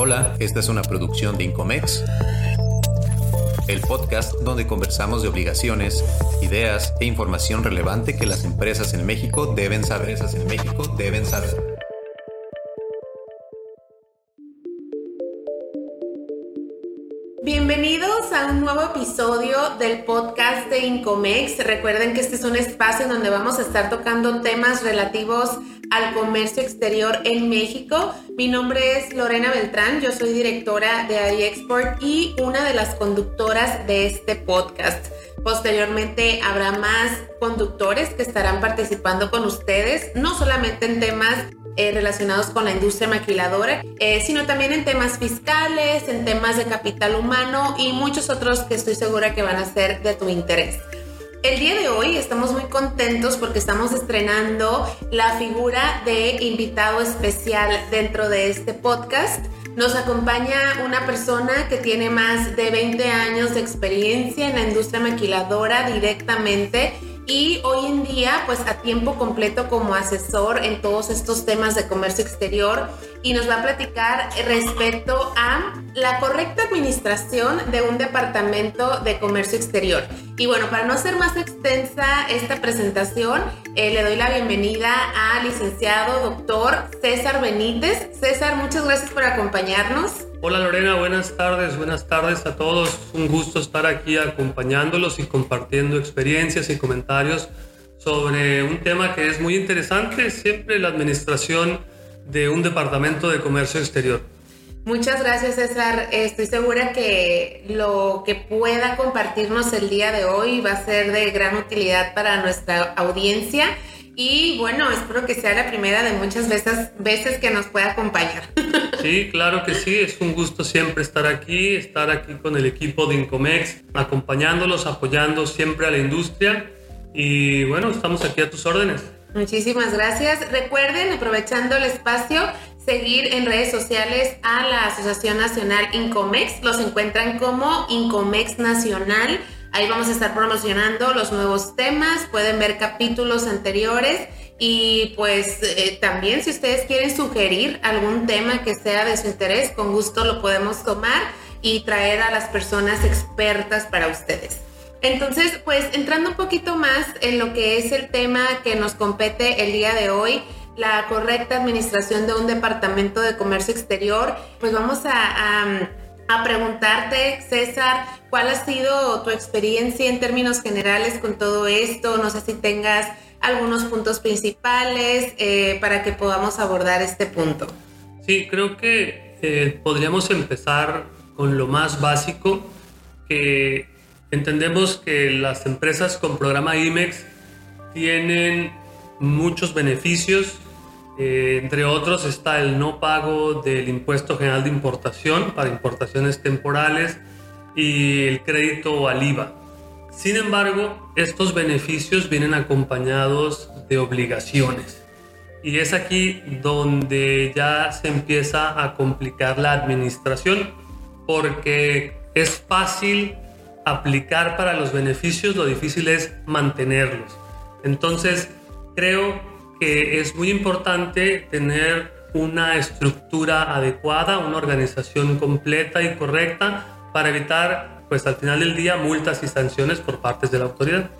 Hola, esta es una producción de Incomex, el podcast donde conversamos de obligaciones, ideas e información relevante que las empresas en México deben saber. Empresas en México deben saber. Bienvenidos a un nuevo episodio del podcast de Incomex. Recuerden que este es un espacio en donde vamos a estar tocando temas relativos al comercio exterior en México. Mi nombre es Lorena Beltrán, yo soy directora de iExport y una de las conductoras de este podcast. Posteriormente habrá más conductores que estarán participando con ustedes, no solamente en temas eh, relacionados con la industria maquiladora, eh, sino también en temas fiscales, en temas de capital humano y muchos otros que estoy segura que van a ser de tu interés. El día de hoy estamos muy contentos porque estamos estrenando la figura de invitado especial dentro de este podcast. Nos acompaña una persona que tiene más de 20 años de experiencia en la industria maquiladora directamente y hoy en día pues a tiempo completo como asesor en todos estos temas de comercio exterior y nos va a platicar respecto a la correcta administración de un departamento de comercio exterior. Y bueno, para no ser más extensa esta presentación, eh, le doy la bienvenida al licenciado doctor César Benítez. César, muchas gracias por acompañarnos. Hola Lorena, buenas tardes, buenas tardes a todos. Un gusto estar aquí acompañándolos y compartiendo experiencias y comentarios sobre un tema que es muy interesante, siempre la administración de un departamento de comercio exterior. Muchas gracias César. Estoy segura que lo que pueda compartirnos el día de hoy va a ser de gran utilidad para nuestra audiencia. Y bueno, espero que sea la primera de muchas veces, veces que nos pueda acompañar. Sí, claro que sí, es un gusto siempre estar aquí, estar aquí con el equipo de Incomex, acompañándolos, apoyando siempre a la industria. Y bueno, estamos aquí a tus órdenes. Muchísimas gracias. Recuerden, aprovechando el espacio, seguir en redes sociales a la Asociación Nacional Incomex. Los encuentran como Incomex Nacional. Ahí vamos a estar promocionando los nuevos temas, pueden ver capítulos anteriores y pues eh, también si ustedes quieren sugerir algún tema que sea de su interés, con gusto lo podemos tomar y traer a las personas expertas para ustedes. Entonces, pues entrando un poquito más en lo que es el tema que nos compete el día de hoy, la correcta administración de un departamento de comercio exterior, pues vamos a, preguntarte, César, ¿cuál ha sido tu experiencia en términos generales con todo esto? No sé si tengas algunos puntos principales eh, para que podamos abordar este punto. Sí, creo que eh, podríamos empezar con lo más básico, que entendemos que las empresas con programa IMEX tienen muchos beneficios eh, entre otros está el no pago del impuesto general de importación para importaciones temporales y el crédito al IVA. Sin embargo, estos beneficios vienen acompañados de obligaciones. Y es aquí donde ya se empieza a complicar la administración porque es fácil aplicar para los beneficios, lo difícil es mantenerlos. Entonces, creo que es muy importante tener una estructura adecuada, una organización completa y correcta para evitar, pues al final del día, multas y sanciones por partes de la autoridad.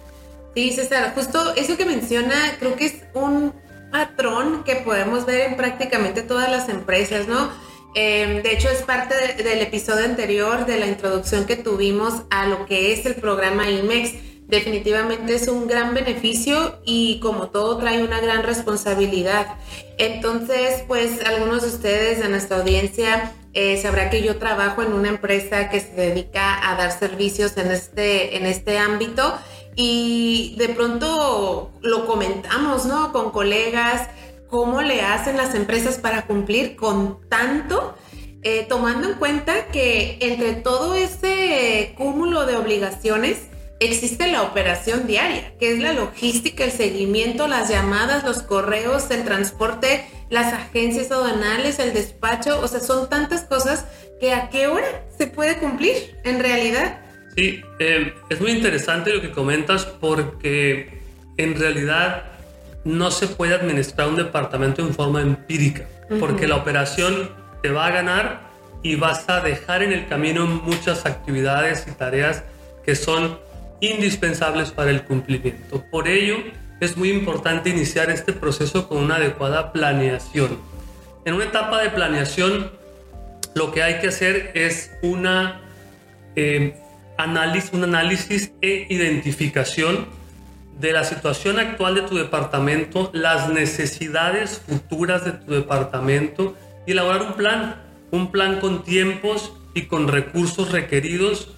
Sí, César, justo eso que menciona, creo que es un patrón que podemos ver en prácticamente todas las empresas, ¿no? Em, de hecho, es parte del episodio anterior de la introducción que tuvimos a lo que es el programa IMEX definitivamente es un gran beneficio y como todo trae una gran responsabilidad. Entonces, pues algunos de ustedes de nuestra audiencia eh, sabrá que yo trabajo en una empresa que se dedica a dar servicios en este, en este ámbito y de pronto lo comentamos, ¿no? Con colegas, cómo le hacen las empresas para cumplir con tanto. Eh, tomando en cuenta que entre todo ese cúmulo de obligaciones, existe la operación diaria, que es la logística, el seguimiento, las llamadas, los correos, el transporte, las agencias aduanales, el despacho, o sea, son tantas cosas que a qué hora se puede cumplir en realidad. Sí, eh, es muy interesante lo que comentas porque en realidad no se puede administrar un departamento en forma empírica, porque la operación te va a ganar y vas a dejar en el camino muchas actividades y tareas que son indispensables para el cumplimiento. Por ello, es muy importante iniciar este proceso con una adecuada planeación. En una etapa de planeación, lo que hay que hacer es una, eh, análisis, un análisis e identificación de la situación actual de tu departamento, las necesidades futuras de tu departamento y elaborar un plan, un plan con tiempos y con recursos requeridos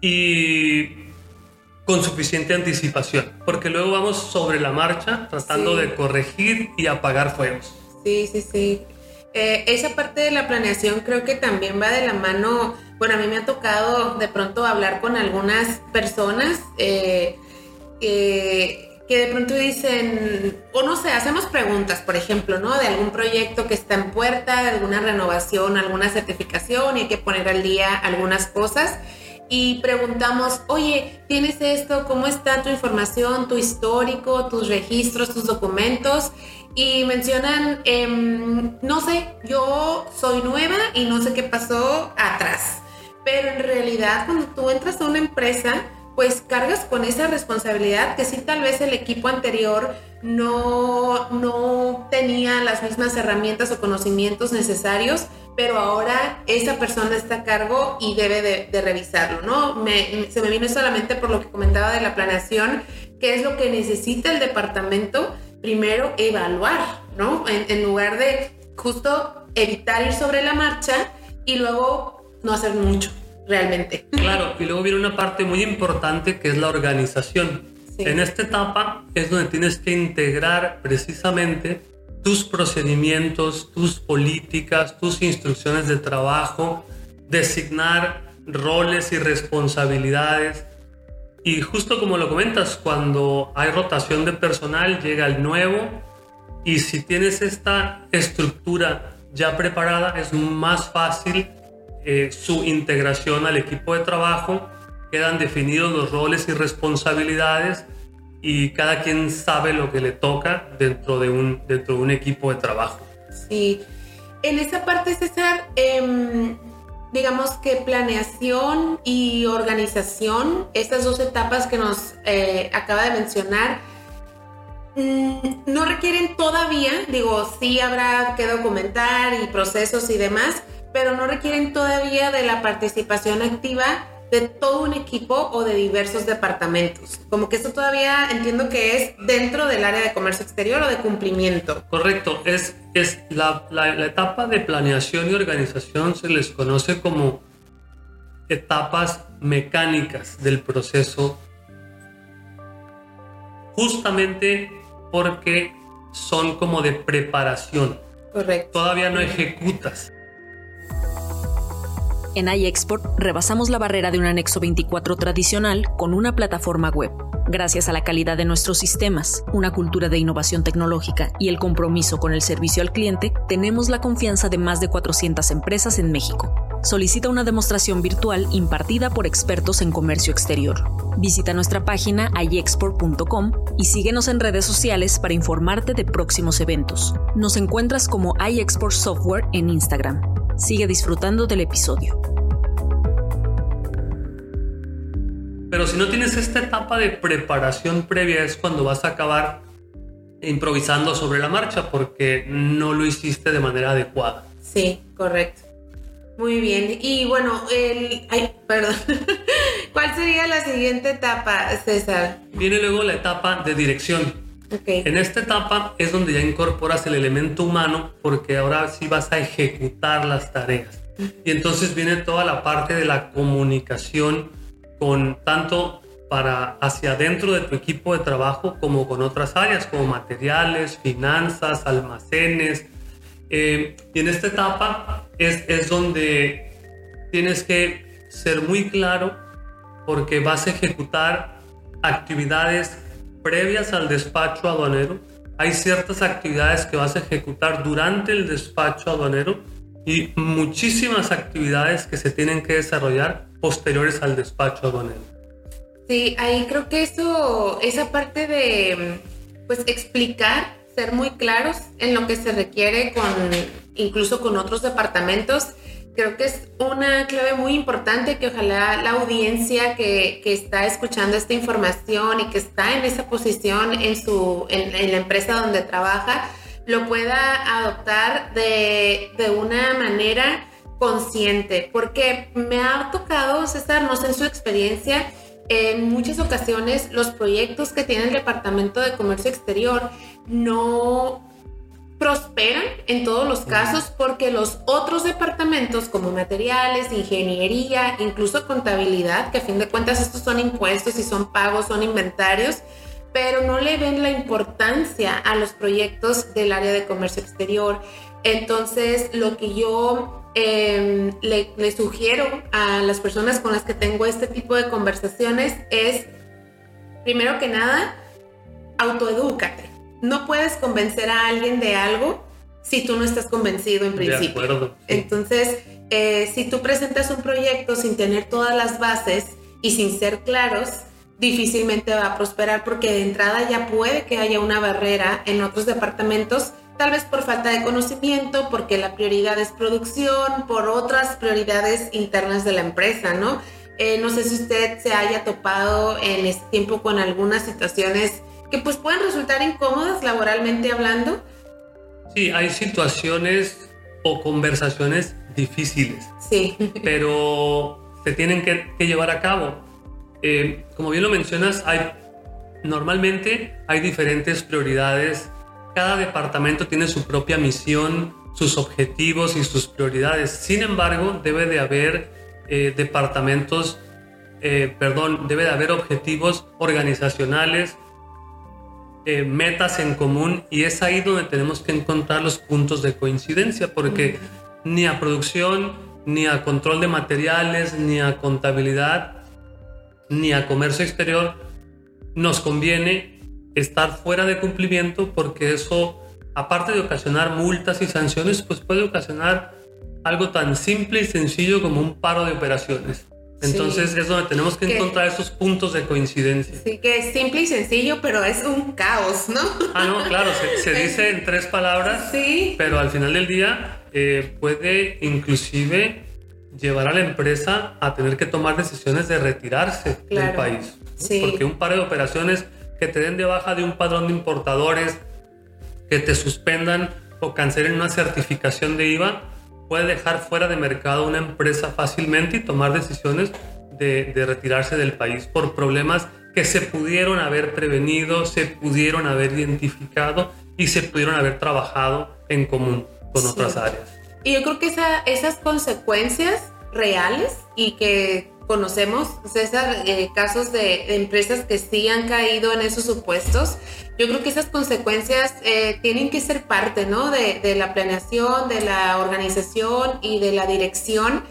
y con suficiente anticipación, porque luego vamos sobre la marcha tratando de corregir y apagar fuegos. Sí, sí, sí. Eh, esa parte de la planeación creo que también va de la mano, bueno, a mí me ha tocado de pronto hablar con algunas personas eh, que, que de pronto dicen, o no sé, hacemos preguntas, por ejemplo, ¿no? De algún proyecto que está en puerta, de alguna renovación, alguna certificación y hay que poner al día algunas cosas y preguntamos, oye, ¿tienes esto? ¿Cómo está tu información, tu histórico, tus registros, tus documentos? Y mencionan, em, no sé, yo soy nueva y no sé qué pasó atrás. Pero en realidad cuando tú entras a una empresa, pues cargas con esa responsabilidad que sí tal vez el equipo anterior no, no tenía las mismas herramientas o conocimientos necesarios, pero ahora esa persona está a cargo y debe de, revisarlo, ¿no? se me vino solamente por lo que comentaba de la planeación, qué es lo que necesita el departamento, primero evaluar, ¿no? en lugar de justo evitar ir sobre la marcha y luego no hacer mucho realmente. Claro, y luego viene una parte muy importante que es la organización. En esta etapa es donde tienes que integrar precisamente tus procedimientos, tus políticas, tus instrucciones de trabajo, designar roles y responsabilidades. Y justo como lo comentas, cuando hay rotación de personal, llega el nuevo y si tienes esta estructura ya preparada, es más fácil eh, su integración al equipo de trabajo, quedan definidos los roles y responsabilidades y cada quien sabe lo que le toca dentro de un, dentro de un equipo de trabajo. Sí, en esa parte, César, em, digamos que planeación y organización, estas dos etapas que nos eh, acaba de mencionar, mm, no requieren todavía, digo, sí habrá que documentar y procesos y demás, pero no requieren todavía de la participación activa de todo un equipo o de diversos departamentos. Como que esto todavía entiendo que es dentro del área de comercio exterior o de cumplimiento. Correcto, es, es la, la, la etapa de planeación y organización se les conoce como etapas mecánicas del proceso, justamente porque son como de preparación. Correcto. Todavía no ejecutas. En iExport rebasamos la barrera de un anexo 24 tradicional con una plataforma web. Gracias a la calidad de nuestros sistemas, una cultura de innovación tecnológica y el compromiso con el servicio al cliente, tenemos la confianza de más de 400 empresas en México. Solicita una demostración virtual impartida por expertos en comercio exterior. Visita nuestra página iexport.com y síguenos en redes sociales para informarte de próximos eventos. Nos encuentras como iExport Software en Instagram. Sigue disfrutando del episodio. Pero si no tienes esta etapa de preparación previa es cuando vas a acabar improvisando sobre la marcha porque no lo hiciste de manera adecuada. Sí, correcto. Muy bien. Y bueno, el... Ay, perdón. ¿Cuál sería la siguiente etapa, César? Viene luego la etapa de dirección. En esta etapa es donde ya incorporas el elemento humano porque ahora sí vas a ejecutar las tareas. Y entonces viene toda la parte de la comunicación con tanto para hacia adentro de tu equipo de trabajo como con otras áreas como materiales, finanzas, almacenes. Eh, y en esta etapa es, es donde tienes que ser muy claro porque vas a ejecutar actividades previas al despacho aduanero. Hay ciertas actividades que vas a ejecutar durante el despacho aduanero y muchísimas actividades que se tienen que desarrollar posteriores al despacho aduanero. Sí, ahí creo que eso, esa parte de pues explicar, ser muy claros en lo que se requiere con incluso con otros departamentos, creo que es una clave muy importante que ojalá la audiencia que, que, está escuchando esta información y que está en esa posición en, su, en, la empresa donde trabaja, lo pueda adoptar de, de una manera consciente, porque me ha tocado, César, no sé en su experiencia, en muchas ocasiones los proyectos que tiene el Departamento de Comercio Exterior no prosperan en todos los casos porque los otros departamentos como materiales, ingeniería, incluso contabilidad, que a fin de cuentas estos son impuestos y son pagos, son inventarios, pero no le ven la importancia a los proyectos del área de comercio exterior. Entonces, lo que yo em, le, le, sugiero a las personas con las que tengo este tipo de conversaciones es, primero que nada, autoedúcate no puedes convencer a alguien de algo si tú no estás convencido en principio. Entonces, eh, si tú presentas un proyecto sin tener todas las bases y sin ser claros, difícilmente va a prosperar porque de entrada ya puede que haya una barrera en otros departamentos, tal vez por falta de conocimiento, porque la prioridad es producción, por otras prioridades internas de la empresa, ¿no? Eh, no sé si usted se haya topado en este tiempo con algunas situaciones que pues pueden resultar incómodas laboralmente hablando. Sí, hay situaciones o conversaciones difíciles. Sí. Pero se tienen que, llevar a cabo. Eh, como bien lo mencionas, hay, normalmente hay diferentes prioridades. Cada departamento tiene su propia misión, sus objetivos y sus prioridades. Sin embargo, debe de haber eh, departamentos, eh, perdón, debe de haber objetivos organizacionales, eh, metas en común y es ahí donde tenemos que encontrar los puntos de coincidencia, porque ni a producción, ni a control de materiales, ni a contabilidad, ni a comercio exterior nos conviene estar fuera de cumplimiento porque eso, aparte de ocasionar multas y sanciones, pues puede ocasionar algo tan simple y sencillo como un paro de operaciones. Entonces es donde tenemos que, encontrar esos puntos de coincidencia. Sí, que es simple y sencillo, pero es un caos, ¿no? Ah, no, claro, se, dice en tres palabras, sí. pero al final del día eh, puede inclusive llevar a la empresa a tener que tomar decisiones de retirarse del país. Sí. Porque un par de operaciones que te den de baja de un padrón de importadores, que te suspendan o cancelen una certificación de IVA, puede dejar fuera de mercado una empresa fácilmente y tomar decisiones de, retirarse del país por problemas que se pudieron haber prevenido, se pudieron haber identificado y se pudieron haber trabajado en común con otras áreas. Y yo creo que esas consecuencias reales y que conocemos, César, eh, casos de, empresas que sí han caído en esos supuestos. Yo creo que esas consecuencias eh, tienen que ser parte ¿no? de, de, la planeación, de la organización y de la dirección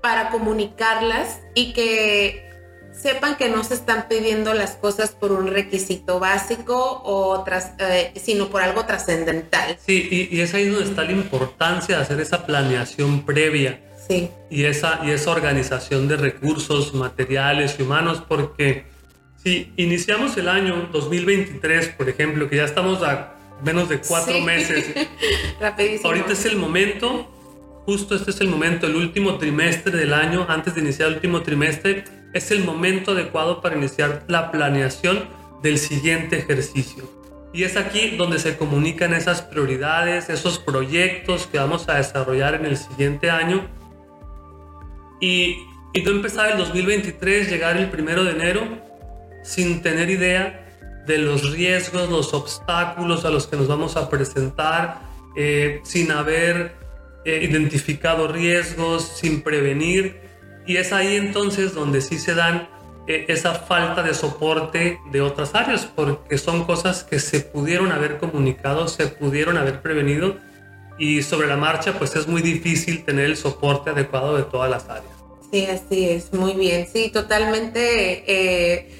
para comunicarlas y que sepan que no se están pidiendo las cosas por un requisito básico o tras, eh, sino por algo trascendental. Sí, y, y es ahí donde está la importancia de hacer esa planeación previa y, esa, y esa organización de recursos materiales y humanos, porque si iniciamos el año 2023, por ejemplo, que ya estamos a menos de cuatro meses, ahorita es el momento, justo este es el momento, el último trimestre del año, antes de iniciar el último trimestre, es el momento adecuado para iniciar la planeación del siguiente ejercicio. Y es aquí donde se comunican esas prioridades, esos proyectos que vamos a desarrollar en el siguiente año y, y tú empezar el 2023, llegar el primero de enero, sin tener idea de los riesgos, los obstáculos a los que nos vamos a presentar, eh, sin haber eh, identificado riesgos, sin prevenir. Y es ahí entonces donde sí se dan eh, esa falta de soporte de otras áreas, porque son cosas que se pudieron haber comunicado, se pudieron haber prevenido y sobre la marcha pues es muy difícil tener el soporte adecuado de todas las áreas. Sí, así es, muy bien, sí, totalmente. Eh,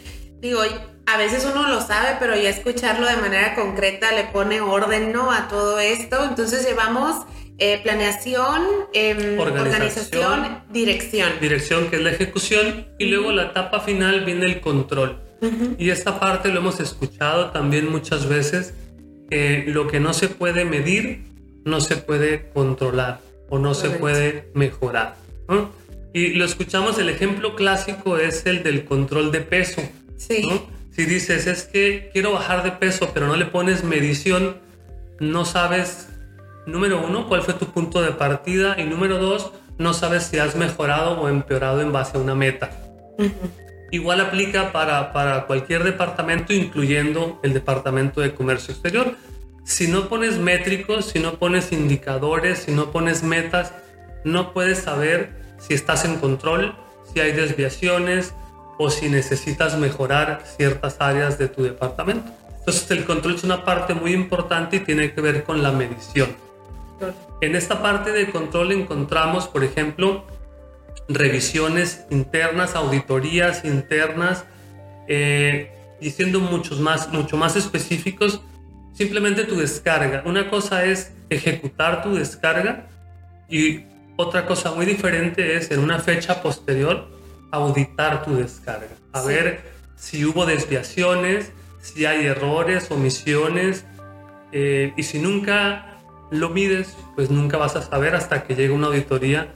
digo, a veces uno lo sabe, pero ya escucharlo de manera concreta le pone orden ¿no? a todo esto. Entonces llevamos eh, planeación, em, organización, dirección. Dirección, que es la ejecución, y luego la etapa final viene el control. Y esta parte lo hemos escuchado también muchas veces, que lo que no se puede medir no se puede controlar. o no se puede mejorar. Y lo escuchamos, el ejemplo clásico es el del control de peso. Sí. Si dices, es que quiero bajar de peso, pero no le pones medición, no sabes, número uno, cuál fue tu punto de partida y número dos, no sabes si has mejorado o empeorado en base a una meta. Igual aplica para, para cualquier departamento, incluyendo el departamento de comercio exterior. Si no pones métricos, si no pones indicadores, si no pones metas, no puedes saber si estás en control, si hay desviaciones o si necesitas mejorar ciertas áreas de tu departamento. Entonces el control es una parte muy importante y tiene que ver con la medición. En esta parte de control encontramos, por ejemplo, revisiones internas, auditorías internas, eh, y siendo muchos más, mucho más específicos, simplemente tu descarga. Una cosa es ejecutar tu descarga y otra cosa muy diferente es en una fecha posterior auditar tu descarga, a ver si hubo desviaciones, si hay errores, omisiones, eh, y si nunca lo mides, pues nunca vas a saber hasta que llegue una auditoría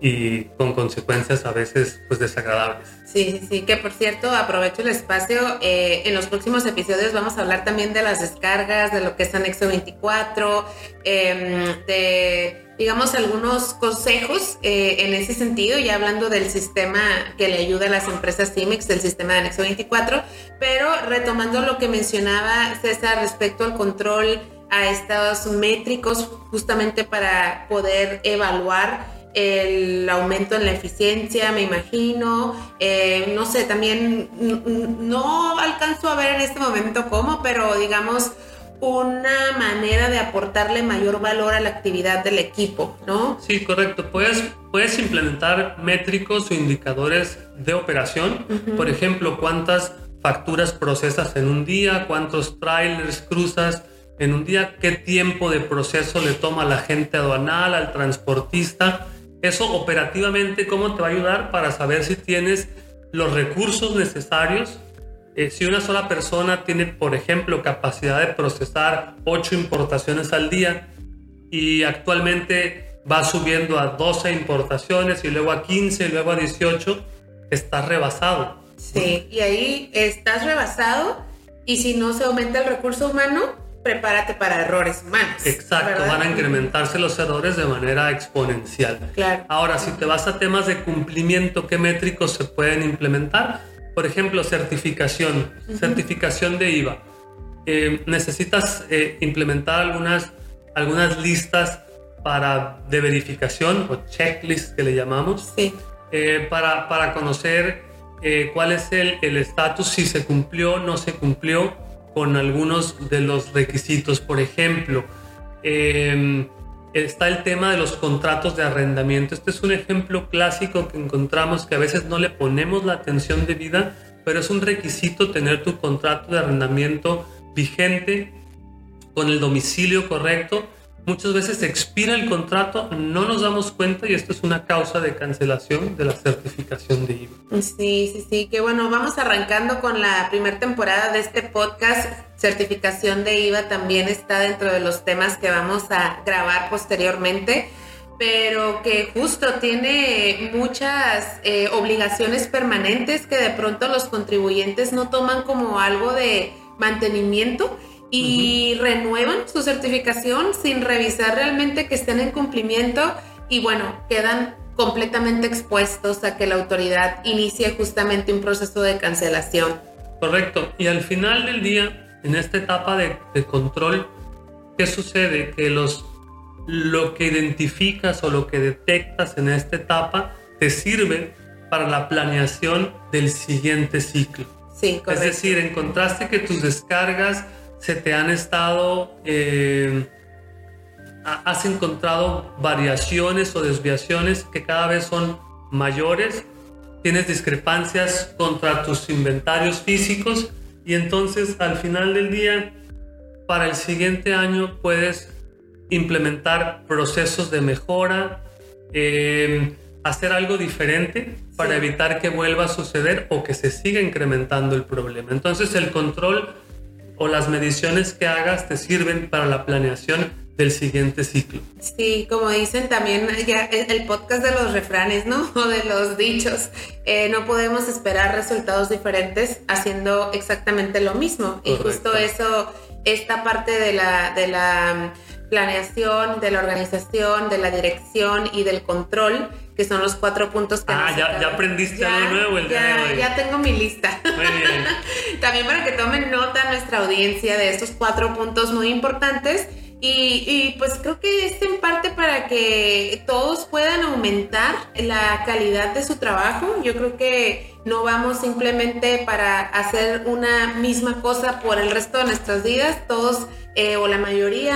y con consecuencias a veces pues desagradables. Sí, sí, que por cierto aprovecho el espacio, eh, en los próximos episodios vamos a hablar también de las descargas, de lo que es anexo 24, em, de digamos algunos consejos eh, en ese sentido, ya hablando del sistema que le ayuda a las empresas CIMEX, del sistema de anexo 24, pero retomando lo que mencionaba César respecto al control a estos métricos justamente para poder evaluar el aumento en la eficiencia, me imagino. Eh, no sé, también no alcanzo a ver en este momento cómo, pero digamos una manera de aportarle mayor valor a la actividad del equipo, ¿no? Sí, correcto. Puedes, puedes implementar métricos o indicadores de operación. Por ejemplo, cuántas facturas procesas en un día, cuántos trailers cruzas en un día, qué tiempo de proceso le toma a la gente aduanal, al transportista eso operativamente, ¿cómo te va a ayudar para saber si tienes los recursos necesarios? Eh, si una sola persona tiene, por ejemplo, capacidad de procesar 8 importaciones al día y actualmente va subiendo a 12 importaciones y luego a 15 y luego a 18, estás rebasado. Sí, y ahí estás rebasado y si no se aumenta el recurso humano, prepárate para errores humanos. Exacto, van a incrementarse los errores de manera exponencial. Claro. Ahora, si te vas a temas de cumplimiento, ¿qué métricos se pueden implementar? Por ejemplo, certificación, certificación de IVA. Eh, necesitas eh, implementar algunas, algunas listas para, de verificación o checklists que le llamamos, sí. Eh, para, para conocer cuál es el estatus, si se cumplió, no se cumplió con algunos de los requisitos. Por ejemplo, em, está el tema de los contratos de arrendamiento. Este es un ejemplo clásico que encontramos que a veces no le ponemos la atención debida, pero es un requisito tener tu contrato de arrendamiento vigente con el domicilio correcto Muchas veces expira el contrato, no nos damos cuenta y esto es una causa de cancelación de la certificación de IVA. Sí, sí, sí, que bueno, vamos arrancando con la primera temporada de este podcast. Certificación de IVA también está dentro de los temas que vamos a grabar posteriormente pero que justo tiene muchas eh, obligaciones permanentes que de pronto los contribuyentes no toman como algo de mantenimiento y renuevan su certificación sin revisar realmente que estén en cumplimiento y bueno, quedan completamente expuestos a que la autoridad inicie justamente un proceso de cancelación. Correcto. Y al final del día, en esta etapa de, control, ¿qué sucede? Que los, lo que identificas o lo que detectas en esta etapa te sirve para la planeación del siguiente ciclo. Sí, correcto. Es decir, encontraste que tus descargas se te han estado, eh, has encontrado variaciones o desviaciones que cada vez son mayores, tienes discrepancias contra tus inventarios físicos y entonces al final del día, para el siguiente año puedes implementar procesos de mejora, eh, hacer algo diferente para evitar que vuelva a suceder o que se siga incrementando el problema. Entonces el control o las mediciones que hagas te sirven para la planeación del siguiente ciclo. Sí, como dicen también ya el podcast de los refranes, ¿no? O de los dichos. Eh, no podemos esperar resultados diferentes haciendo exactamente lo mismo. Y justo eso, esta parte de la, de la planeación, de la organización, de la dirección y del control, que son los cuatro puntos que... Ah, ya, ya, aprendiste algo nuevo el ya, día de hoy. Ya tengo mi lista. Muy bien. También para que tomen nota nuestra audiencia de estos cuatro puntos muy importantes. Y, y, pues creo que es en parte para que todos puedan aumentar la calidad de su trabajo. Yo creo que no vamos simplemente para hacer una misma cosa por el resto de nuestras vidas. Todos eh, o la mayoría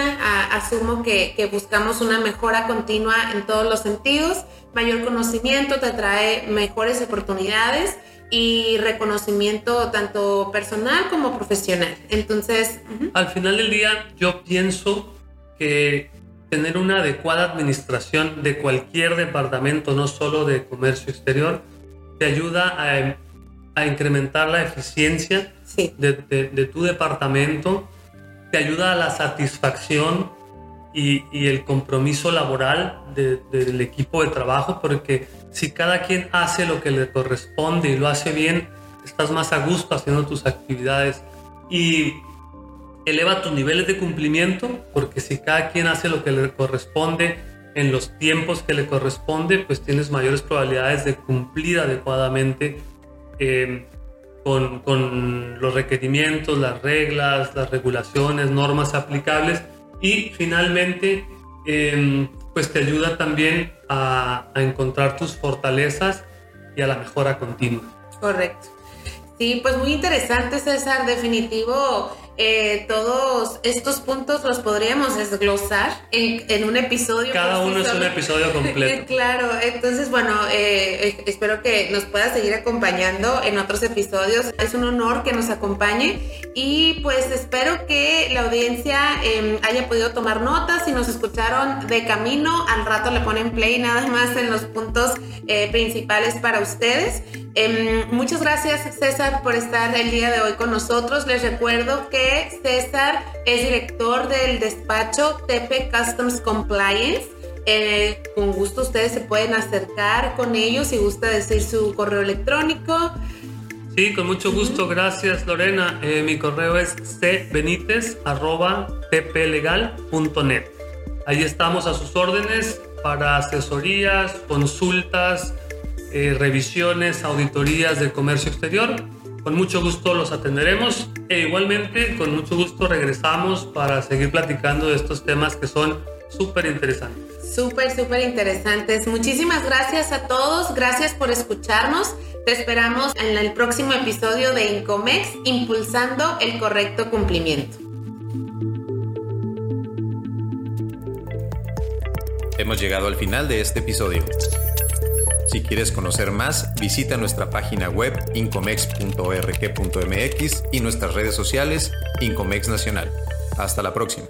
asumo que, que, buscamos una mejora continua en todos los sentidos. Mayor conocimiento te trae mejores oportunidades y reconocimiento tanto personal como profesional. Entonces... Al final del día yo pienso que tener una adecuada administración de cualquier departamento, no solo de comercio exterior, te ayuda a, a incrementar la eficiencia sí. de, de, de tu departamento te ayuda a la satisfacción y, y el compromiso laboral de, del equipo de trabajo, porque si cada quien hace lo que le corresponde y lo hace bien, estás más a gusto haciendo tus actividades y eleva tus niveles de cumplimiento, porque si cada quien hace lo que le corresponde en los tiempos que le corresponde, pues tienes mayores probabilidades de cumplir adecuadamente eh, con, con, los requerimientos, las reglas, las regulaciones, normas aplicables y finalmente eh, pues te ayuda también a, a, encontrar tus fortalezas y a la mejora continua. Correcto. Sí, pues muy interesante César, definitivo eh, todos estos puntos los podríamos desglosar en, en un episodio. Cada uno es un episodio completo. claro, entonces bueno, eh, espero que nos pueda seguir acompañando en otros episodios. Es un honor que nos acompañe y pues espero que la audiencia eh, haya podido tomar notas. Si nos escucharon de camino, al rato le ponen play nada más en los puntos eh, principales para ustedes. Em, muchas gracias César por estar el día de hoy con nosotros. Les recuerdo que César es director del despacho TP Customs Compliance. Eh, con gusto ustedes se pueden acercar con ellos si gusta decir su correo electrónico. Sí, con mucho gusto. Gracias, Lorena. Eh, mi correo es cbenitez.tplegal.net. Ahí estamos a sus órdenes para asesorías, consultas, eh, revisiones, auditorías de comercio exterior con mucho gusto los atenderemos e igualmente con mucho gusto regresamos para seguir platicando de estos temas que son súper interesantes. Súper, súper interesantes. Muchísimas gracias a todos. Gracias por escucharnos. Te esperamos en el próximo episodio de Incomex, impulsando el correcto cumplimiento. Hemos llegado al final de este episodio. Si quieres conocer más, visita nuestra página web incomex.org.mx y nuestras redes sociales Incomex Nacional. Hasta la próxima.